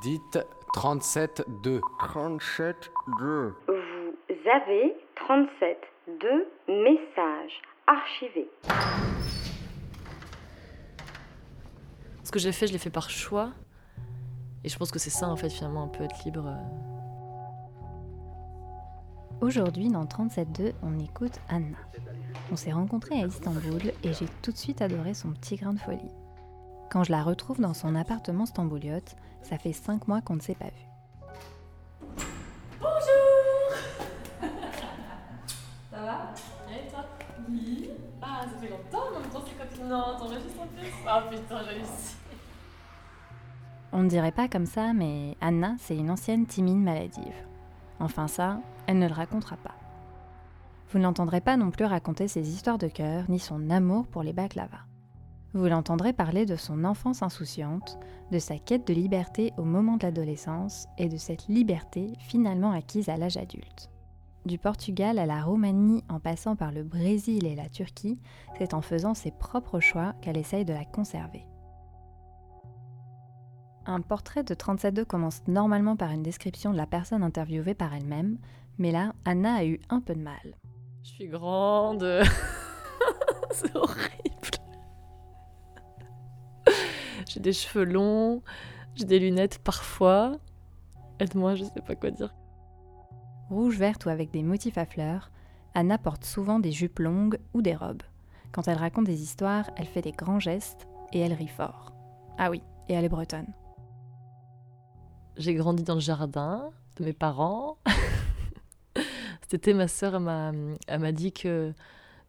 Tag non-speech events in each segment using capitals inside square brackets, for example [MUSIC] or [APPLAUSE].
Dites 37-2. 37-2. Vous avez 37 de messages archivés. Ce que j'ai fait, je l'ai fait par choix. Et je pense que c'est ça, en fait, finalement, un peu être libre. Aujourd'hui, dans 37.2, on écoute Anna. On s'est rencontrés à Istanbul et j'ai tout de suite adoré son petit grain de folie. Quand je la retrouve dans son appartement stambouliote, ça fait 5 mois qu'on ne s'est pas vu. Ça va? Et toi? Oui. Ah, ça fait longtemps, en même temps, c'est quand Non, t'enregistres en plus Ah putain, j'ai réussi. On ne dirait pas comme ça, mais Anna, c'est une ancienne timide maladive. Enfin ça, elle ne le racontera pas. Vous ne l'entendrez pas non plus raconter ses histoires de cœur, ni son amour pour les baklava. Vous l'entendrez parler de son enfance insouciante, de sa quête de liberté au moment de l'adolescence et de cette liberté finalement acquise à l'âge adulte. Du Portugal à la Roumanie en passant par le Brésil et la Turquie, c'est en faisant ses propres choix qu'elle essaye de la conserver. Un portrait de 37.2 commence normalement par une description de la personne interviewée par elle-même, mais là, Anna a eu un peu de mal. Je suis grande. [LAUGHS] c'est horrible. J'ai des cheveux longs, j'ai des lunettes parfois. Aide-moi, je sais pas quoi dire. Rouge, verte ou avec des motifs à fleurs, Anna porte souvent des jupes longues ou des robes. Quand elle raconte des histoires, elle fait des grands gestes et elle rit fort. Ah oui, et elle est bretonne. J'ai grandi dans le jardin de mes parents. [LAUGHS] Cet été, ma sœur elle m'a, elle m'a dit que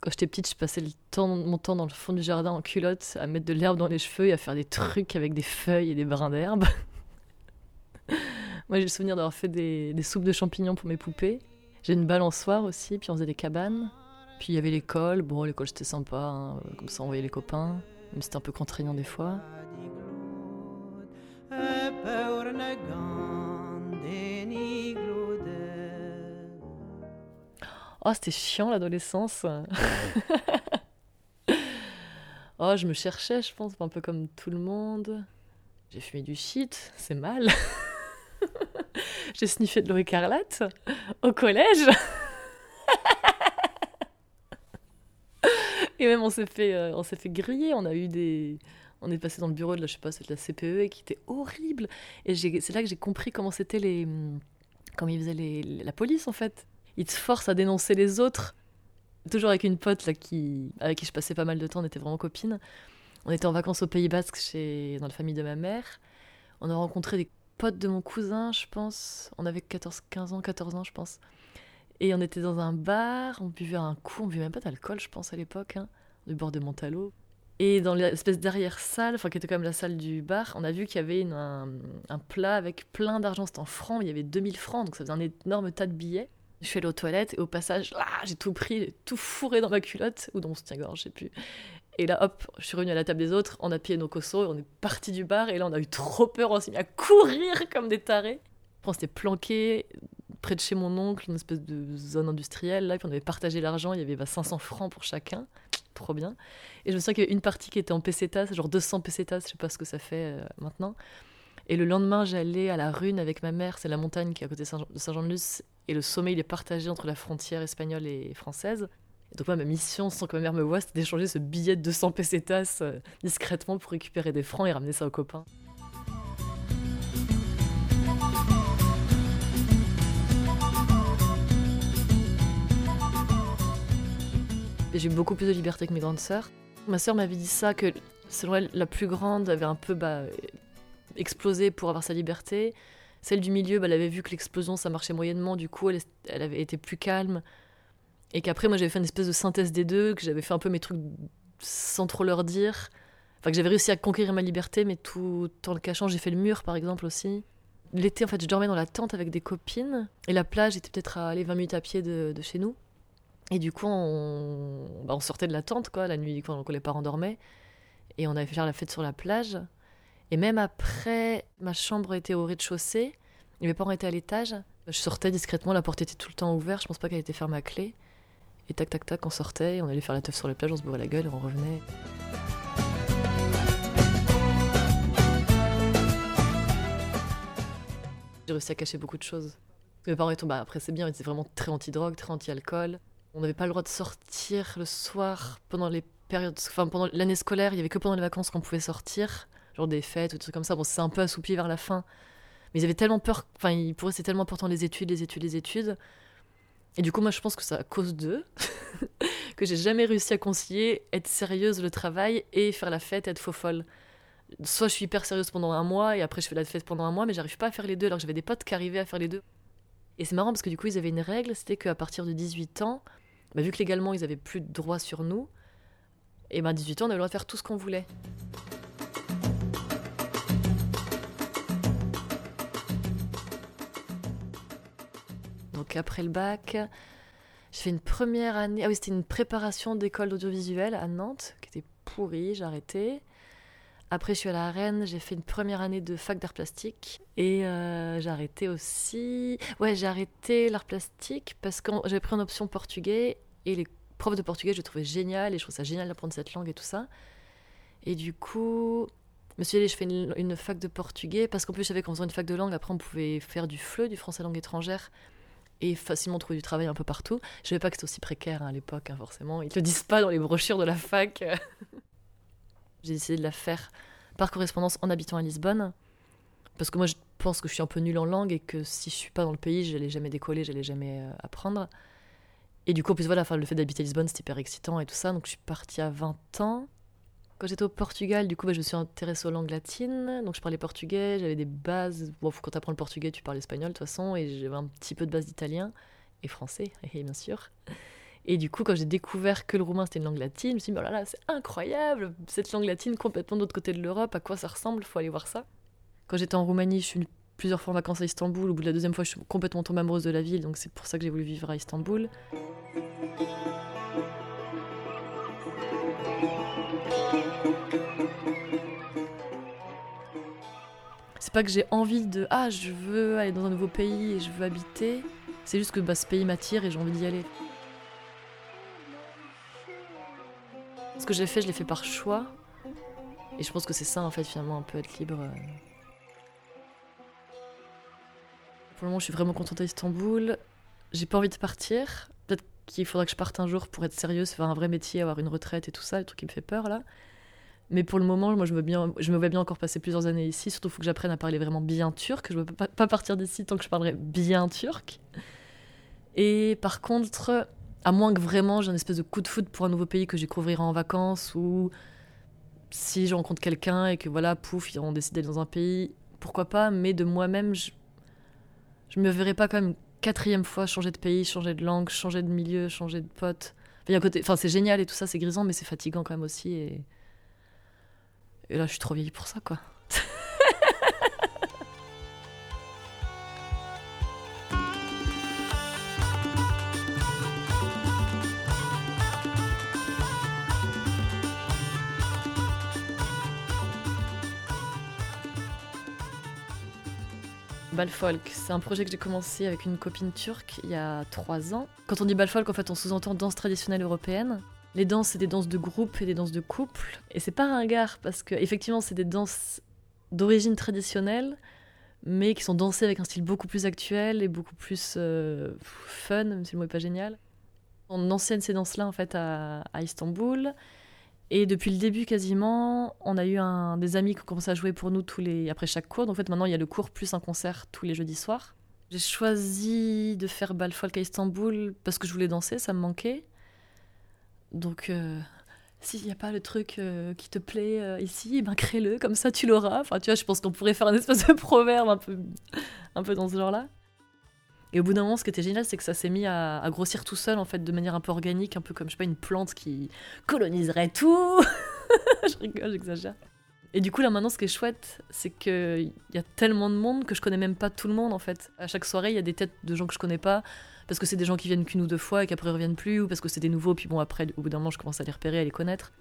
quand j'étais petite, je passais mon temps dans le fond du jardin en culotte à mettre de l'herbe dans les cheveux et à faire des trucs avec des feuilles et des brins d'herbe. [LAUGHS] Moi, j'ai le souvenir d'avoir fait des, soupes de champignons pour mes poupées. J'ai une balançoire aussi, puis on faisait des cabanes. Puis il y avait l'école. Bon, l'école c'était sympa, hein, comme ça on voyait les copains. Mais c'était un peu contraignant des fois. Oh, c'était chiant l'adolescence. [LAUGHS] oh, je me cherchais, je pense, un peu comme tout le monde. J'ai fumé du shit, c'est mal. [LAUGHS] J'ai sniffé de l'eau écarlate au collège. [LAUGHS] Et même on s'est fait, euh, on s'est fait griller. On a eu des, on est passé dans le bureau de la, je sais pas, c'est de la CPE et qui était horrible. Et c'est là que j'ai compris comment c'était les, comment ils faisaient les, la police en fait. Ils te forcent à dénoncer les autres. Toujours avec une pote là qui, avec qui je passais pas mal de temps, on était vraiment copines. On était en vacances au Pays Basque chez, dans la famille de ma mère. On a rencontré des potes de mon cousin, je pense. On avait 14, 15 ans, 14 ans, je pense. Et on était dans un bar, on buvait un coup, on buvait même pas d'alcool, je pense, à l'époque, hein, du bord de Montalo. Et dans l'espèce d'arrière-salle, enfin qui était quand même la salle du bar, on a vu qu'il y avait un, un plat avec plein d'argent, c'était en francs, il y avait 2000 francs, donc ça faisait un énorme tas de billets. Je suis allée aux toilettes et au passage, ah, j'ai tout pris, tout fourré dans ma culotte, ou dans mon soutien-gorge, je sais plus. Et là, hop, je suis revenue à la table des autres, on a pillé nos cossos, et on est parti du bar, et là on a eu trop peur, on s'est mis à courir comme des tarés. On s'était planqué près de chez mon oncle, une espèce de zone industrielle, là, puis on avait partagé l'argent, il y avait bah, 500 francs pour chacun, trop bien. Et je me souviens qu'il y avait une partie qui était en pesetas, genre 200 pesetas, je sais pas ce que ça fait euh, maintenant. Et le lendemain, j'allais à la Rune avec ma mère, c'est la montagne qui est à côté de Saint-Jean-de-Luz, et le sommet, il est partagé entre la frontière espagnole et française. Et donc, moi, ma mission, sans que ma mère me voie, c'était d'échanger ce billet de 200 pesetas euh, discrètement pour récupérer des francs et ramener ça aux copains. J'ai eu beaucoup plus de liberté que mes grandes sœurs. Ma sœur m'avait dit ça, que selon elle, la plus grande avait un peu bah, explosé pour avoir sa liberté. Celle du milieu, bah, elle avait vu que l'explosion, ça marchait moyennement, du coup, elle, avait été plus calme. Et qu'après, moi, j'avais fait une espèce de synthèse des deux, que j'avais fait un peu mes trucs sans trop leur dire. Enfin, que j'avais réussi à conquérir ma liberté, mais tout en le cachant. J'ai fait le mur, par exemple, aussi. L'été, en fait, je dormais dans la tente avec des copines. Et la plage était peut-être à aller 20 minutes à pied de, chez nous. Et du coup, on, bah, on sortait de la tente, quoi, la nuit, quand, quand les parents dormaient. Et on avait fait la fête sur la plage. Et même après, ma chambre était au rez-de-chaussée. Et mes parents étaient à l'étage. Je sortais discrètement, la porte était tout le temps ouverte. Je pense pas qu'elle était fermée à clé. Et tac, tac, tac, on sortait. On allait faire la teuf sur la plage, on se bourrait la gueule on revenait. J'ai réussi à cacher beaucoup de choses. Mes parents étaient, bah, après c'est bien, ils étaient vraiment très anti-drogue, très anti-alcool. On n'avait pas le droit de sortir le soir pendant les périodes, enfin pendant l'année scolaire, il y avait que pendant les vacances qu'on pouvait sortir, genre des fêtes ou des trucs comme ça. Bon, c'est un peu assoupi vers la fin, mais ils avaient tellement peur, enfin pour eux c'était tellement important les études, les études, les études. Et du coup, moi je pense que c'est à cause d'eux [LAUGHS] que j'ai jamais réussi à concilier être sérieuse le travail et faire la fête, être faux folle. Soit je suis hyper sérieuse pendant un mois et après je fais la fête pendant un mois, mais j'arrive pas à faire les deux alors que j'avais des potes qui arrivaient à faire les deux. Et c'est marrant parce que du coup ils avaient une règle, c'était qu'à partir de 18 ans, bah, vu que légalement ils avaient plus de droits sur nous, et ben 18 ans on avait le droit de faire tout ce qu'on voulait. Donc après le bac, j'ai fait une première année. Ah oui, c'était une préparation d'école d'audiovisuel à Nantes, qui était pourrie, j'ai arrêté. Après, je suis allée à Rennes, j'ai fait une première année de fac d'art plastique. Et euh, j'ai arrêté aussi. Ouais, j'ai arrêté l'art plastique parce que j'avais pris en option portugais et les profs de portugais, je les trouvais génial et je trouve ça génial d'apprendre cette langue et tout ça. Et du coup, je me suis dit, je fais une, une fac de portugais parce qu'en plus, je savais qu'en faisant une fac de langue, après, on pouvait faire du FLE, du français langue étrangère et facilement trouver du travail un peu partout. Je savais pas que c'était aussi précaire hein, à l'époque, hein, forcément. Ils te le disent pas dans les brochures de la fac. [LAUGHS] J'ai décidé de la faire par correspondance en habitant à Lisbonne. Parce que moi, je pense que je suis un peu nulle en langue et que si je suis pas dans le pays, j'allais jamais décoller, j'allais jamais euh, apprendre. Et du coup, en voilà, le fait d'habiter à Lisbonne, c'était hyper excitant et tout ça. Donc, je suis partie à 20 ans. Quand j'étais au Portugal, du coup, bah, je me suis intéressée aux langues latines. Donc, je parlais portugais, j'avais des bases. Bon, quand tu apprends le portugais, tu parles espagnol de toute façon. Et j'avais un petit peu de base d'italien et français, [LAUGHS] et bien sûr. Et du coup, quand j'ai découvert que le roumain c'était une langue latine, je me suis dit, oh là là, c'est incroyable, cette langue latine complètement de l'autre côté de l'Europe, à quoi ça ressemble, faut aller voir ça. Quand j'étais en Roumanie, je suis plusieurs fois en vacances à Istanbul. Au bout de la deuxième fois, je suis complètement tombée amoureuse de la ville, donc c'est pour ça que j'ai voulu vivre à Istanbul. C'est pas que j'ai envie de ah je veux aller dans un nouveau pays et je veux habiter. C'est juste que bah, ce pays m'attire et j'ai envie d'y aller. Ce que j'ai fait, je l'ai fait par choix. Et je pense que c'est ça, en fait, finalement, un peu être libre. euh. Pour le moment, je suis vraiment contente à Istanbul. J'ai pas envie de partir. Peut-être qu'il faudra que je parte un jour pour être sérieuse, faire un vrai métier, avoir une retraite et tout ça, le truc qui me fait peur, là. Mais pour le moment, moi, je me, bien, vois bien encore passer plusieurs années ici. Surtout, il faut que j'apprenne à parler vraiment bien turc. Je ne peux pas, partir d'ici tant que je parlerai bien turc. Et par contre, à moins que vraiment j'ai un espèce de coup de foot pour un nouveau pays que découvrirai en vacances ou si je rencontre quelqu'un et que voilà, pouf, ils ont décidé d'aller dans un pays, pourquoi pas, mais de moi-même, je, je me verrais pas quand même quatrième fois changer de pays, changer de langue, changer de milieu, changer de pote. Enfin, c'est génial et tout ça, c'est grisant, mais c'est fatigant quand même aussi. Et là, je suis trop vieille pour ça, quoi. [LAUGHS] Balfolk, c'est un projet que j'ai commencé avec une copine turque il y a trois ans. Quand on dit Balfolk, en fait, on sous-entend danse traditionnelle européenne. Les danses, c'est des danses de groupe et des danses de couple. Et c'est pas ringard parce que, effectivement, c'est des danses d'origine traditionnelle, mais qui sont dansées avec un style beaucoup plus actuel et beaucoup plus euh, fun, même si le mot est pas génial. On enseigne ces danses-là, en fait, à, à Istanbul. Et depuis le début quasiment, on a eu un, des amis qui ont commencé à jouer pour nous tous les, après chaque cours. Donc en fait, maintenant, il y a le cours plus un concert tous les jeudis soirs. J'ai choisi de faire Balfolk à Istanbul parce que je voulais danser, ça me manquait. Donc, euh, s'il n'y a pas le truc euh, qui te plaît euh, ici, ben crée-le, comme ça tu l'auras. Enfin, tu vois, je pense qu'on pourrait faire un espèce de proverbe un peu, un peu dans ce genre-là. Et au bout d'un moment, ce qui était génial, c'est que ça s'est mis à, à grossir tout seul, en fait, de manière un peu organique, un peu comme, je sais pas, une plante qui coloniserait tout. [LAUGHS] je rigole, j'exagère. Et du coup, là, maintenant, ce qui est chouette, c'est qu'il y a tellement de monde que je connais même pas tout le monde, en fait. À chaque soirée, il y a des têtes de gens que je connais pas, parce que c'est des gens qui viennent qu'une ou deux fois et qu'après ils reviennent plus, ou parce que c'est des nouveaux, puis bon, après, au bout d'un moment, je commence à les repérer, à les connaître.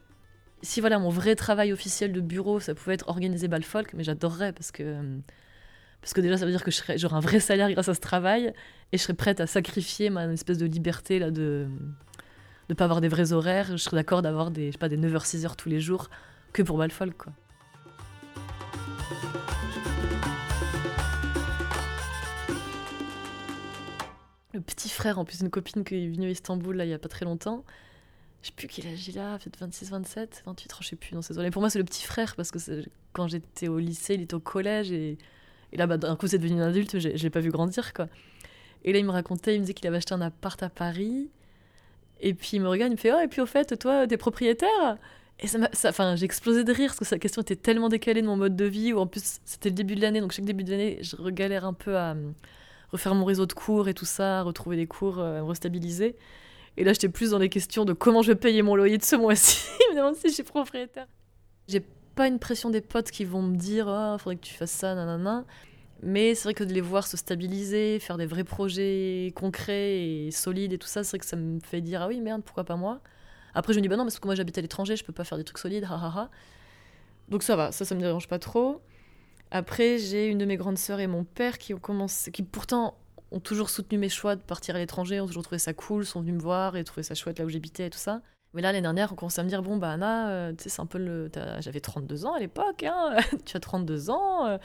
Si voilà, mon vrai travail officiel de bureau, ça pouvait être organiser Balfolk, mais j'adorerais, parce que parce que déjà, ça veut dire que j'aurai un vrai salaire grâce à ce travail et je serais prête à sacrifier ma espèce de liberté là de ne pas avoir des vrais horaires. Je serais d'accord d'avoir des, pas, des 9h, 6h tous les jours que pour Balfolk, quoi. Petit frère, en plus d'une copine qui est venue à Istanbul là, il y a pas très longtemps. Je sais plus quel âge il a, peut-être 26, 27, 28, je sais plus dans ces années. Pour moi, c'est le petit frère parce que quand j'étais au lycée, il était au collège et, et là, bah, d'un coup, c'est devenu un adulte, je l'ai pas vu grandir quoi. Et là, il me racontait, il me disait qu'il avait acheté un appart à Paris. Et puis il me regarde, il me fait Oh, et puis au fait, toi, t'es propriétaire? Et ça, enfin, j'ai explosé de rire parce que sa question était tellement décalée de mon mode de vie, où en plus, c'était le début de l'année, donc chaque début de l'année, je regalère un peu à euh, refaire mon réseau de cours et tout ça, retrouver des cours, euh, me restabiliser. Et là, j'étais plus dans les questions de comment je vais payer mon loyer de ce mois-ci. [LAUGHS] il me si je suis propriétaire. J'ai pas une pression des potes qui vont me dire Oh, faudrait que tu fasses ça, nanana. Mais c'est vrai que de les voir se stabiliser, faire des vrais projets concrets et solides et tout ça, c'est vrai que ça me fait dire ah oui merde pourquoi pas moi? Après je me dis bah non parce que moi j'habite à l'étranger, je peux pas faire des trucs solides, ha Donc ça va, ça ça me dérange pas trop. Après j'ai une de mes grandes sœurs et mon père qui ont commencé, qui pourtant ont toujours soutenu mes choix de partir à l'étranger, ont toujours trouvé ça cool, sont venus me voir et trouvé ça chouette là où j'habitais et tout ça. Mais là, l'année dernière, on commençait à me dire Bon, bah, Anna, euh, tu sais, c'est un peu le. J'avais 32 ans à l'époque, hein, [LAUGHS] tu as 32 ans, euh,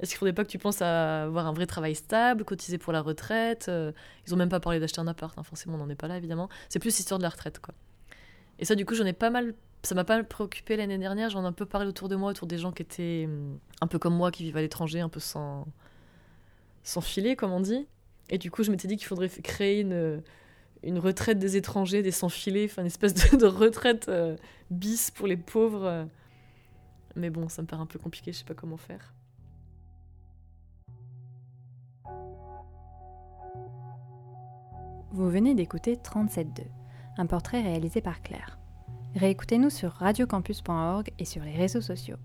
est-ce qu'il faudrait pas que tu penses à avoir un vrai travail stable, cotiser pour la retraite euh, Ils ont même pas parlé d'acheter un appart, hein, forcément, on n'en est pas là, évidemment. C'est plus l'histoire de la retraite, quoi. Et ça, du coup, j'en ai pas mal. Ça m'a pas mal préoccupé l'année dernière. J'en ai un peu parlé autour de moi, autour des gens qui étaient hum, un peu comme moi, qui vivent à l'étranger, un peu sans, sans filet, comme on dit. Et du coup, je m'étais dit qu'il faudrait créer une, une retraite des étrangers, des sans filets, enfin une espèce de, retraite euh, bis pour les pauvres. Mais bon, ça me paraît un peu compliqué, je sais pas comment faire. Vous venez d'écouter 37.2, un portrait réalisé par Claire. Réécoutez-nous sur radiocampus.org et sur les réseaux sociaux.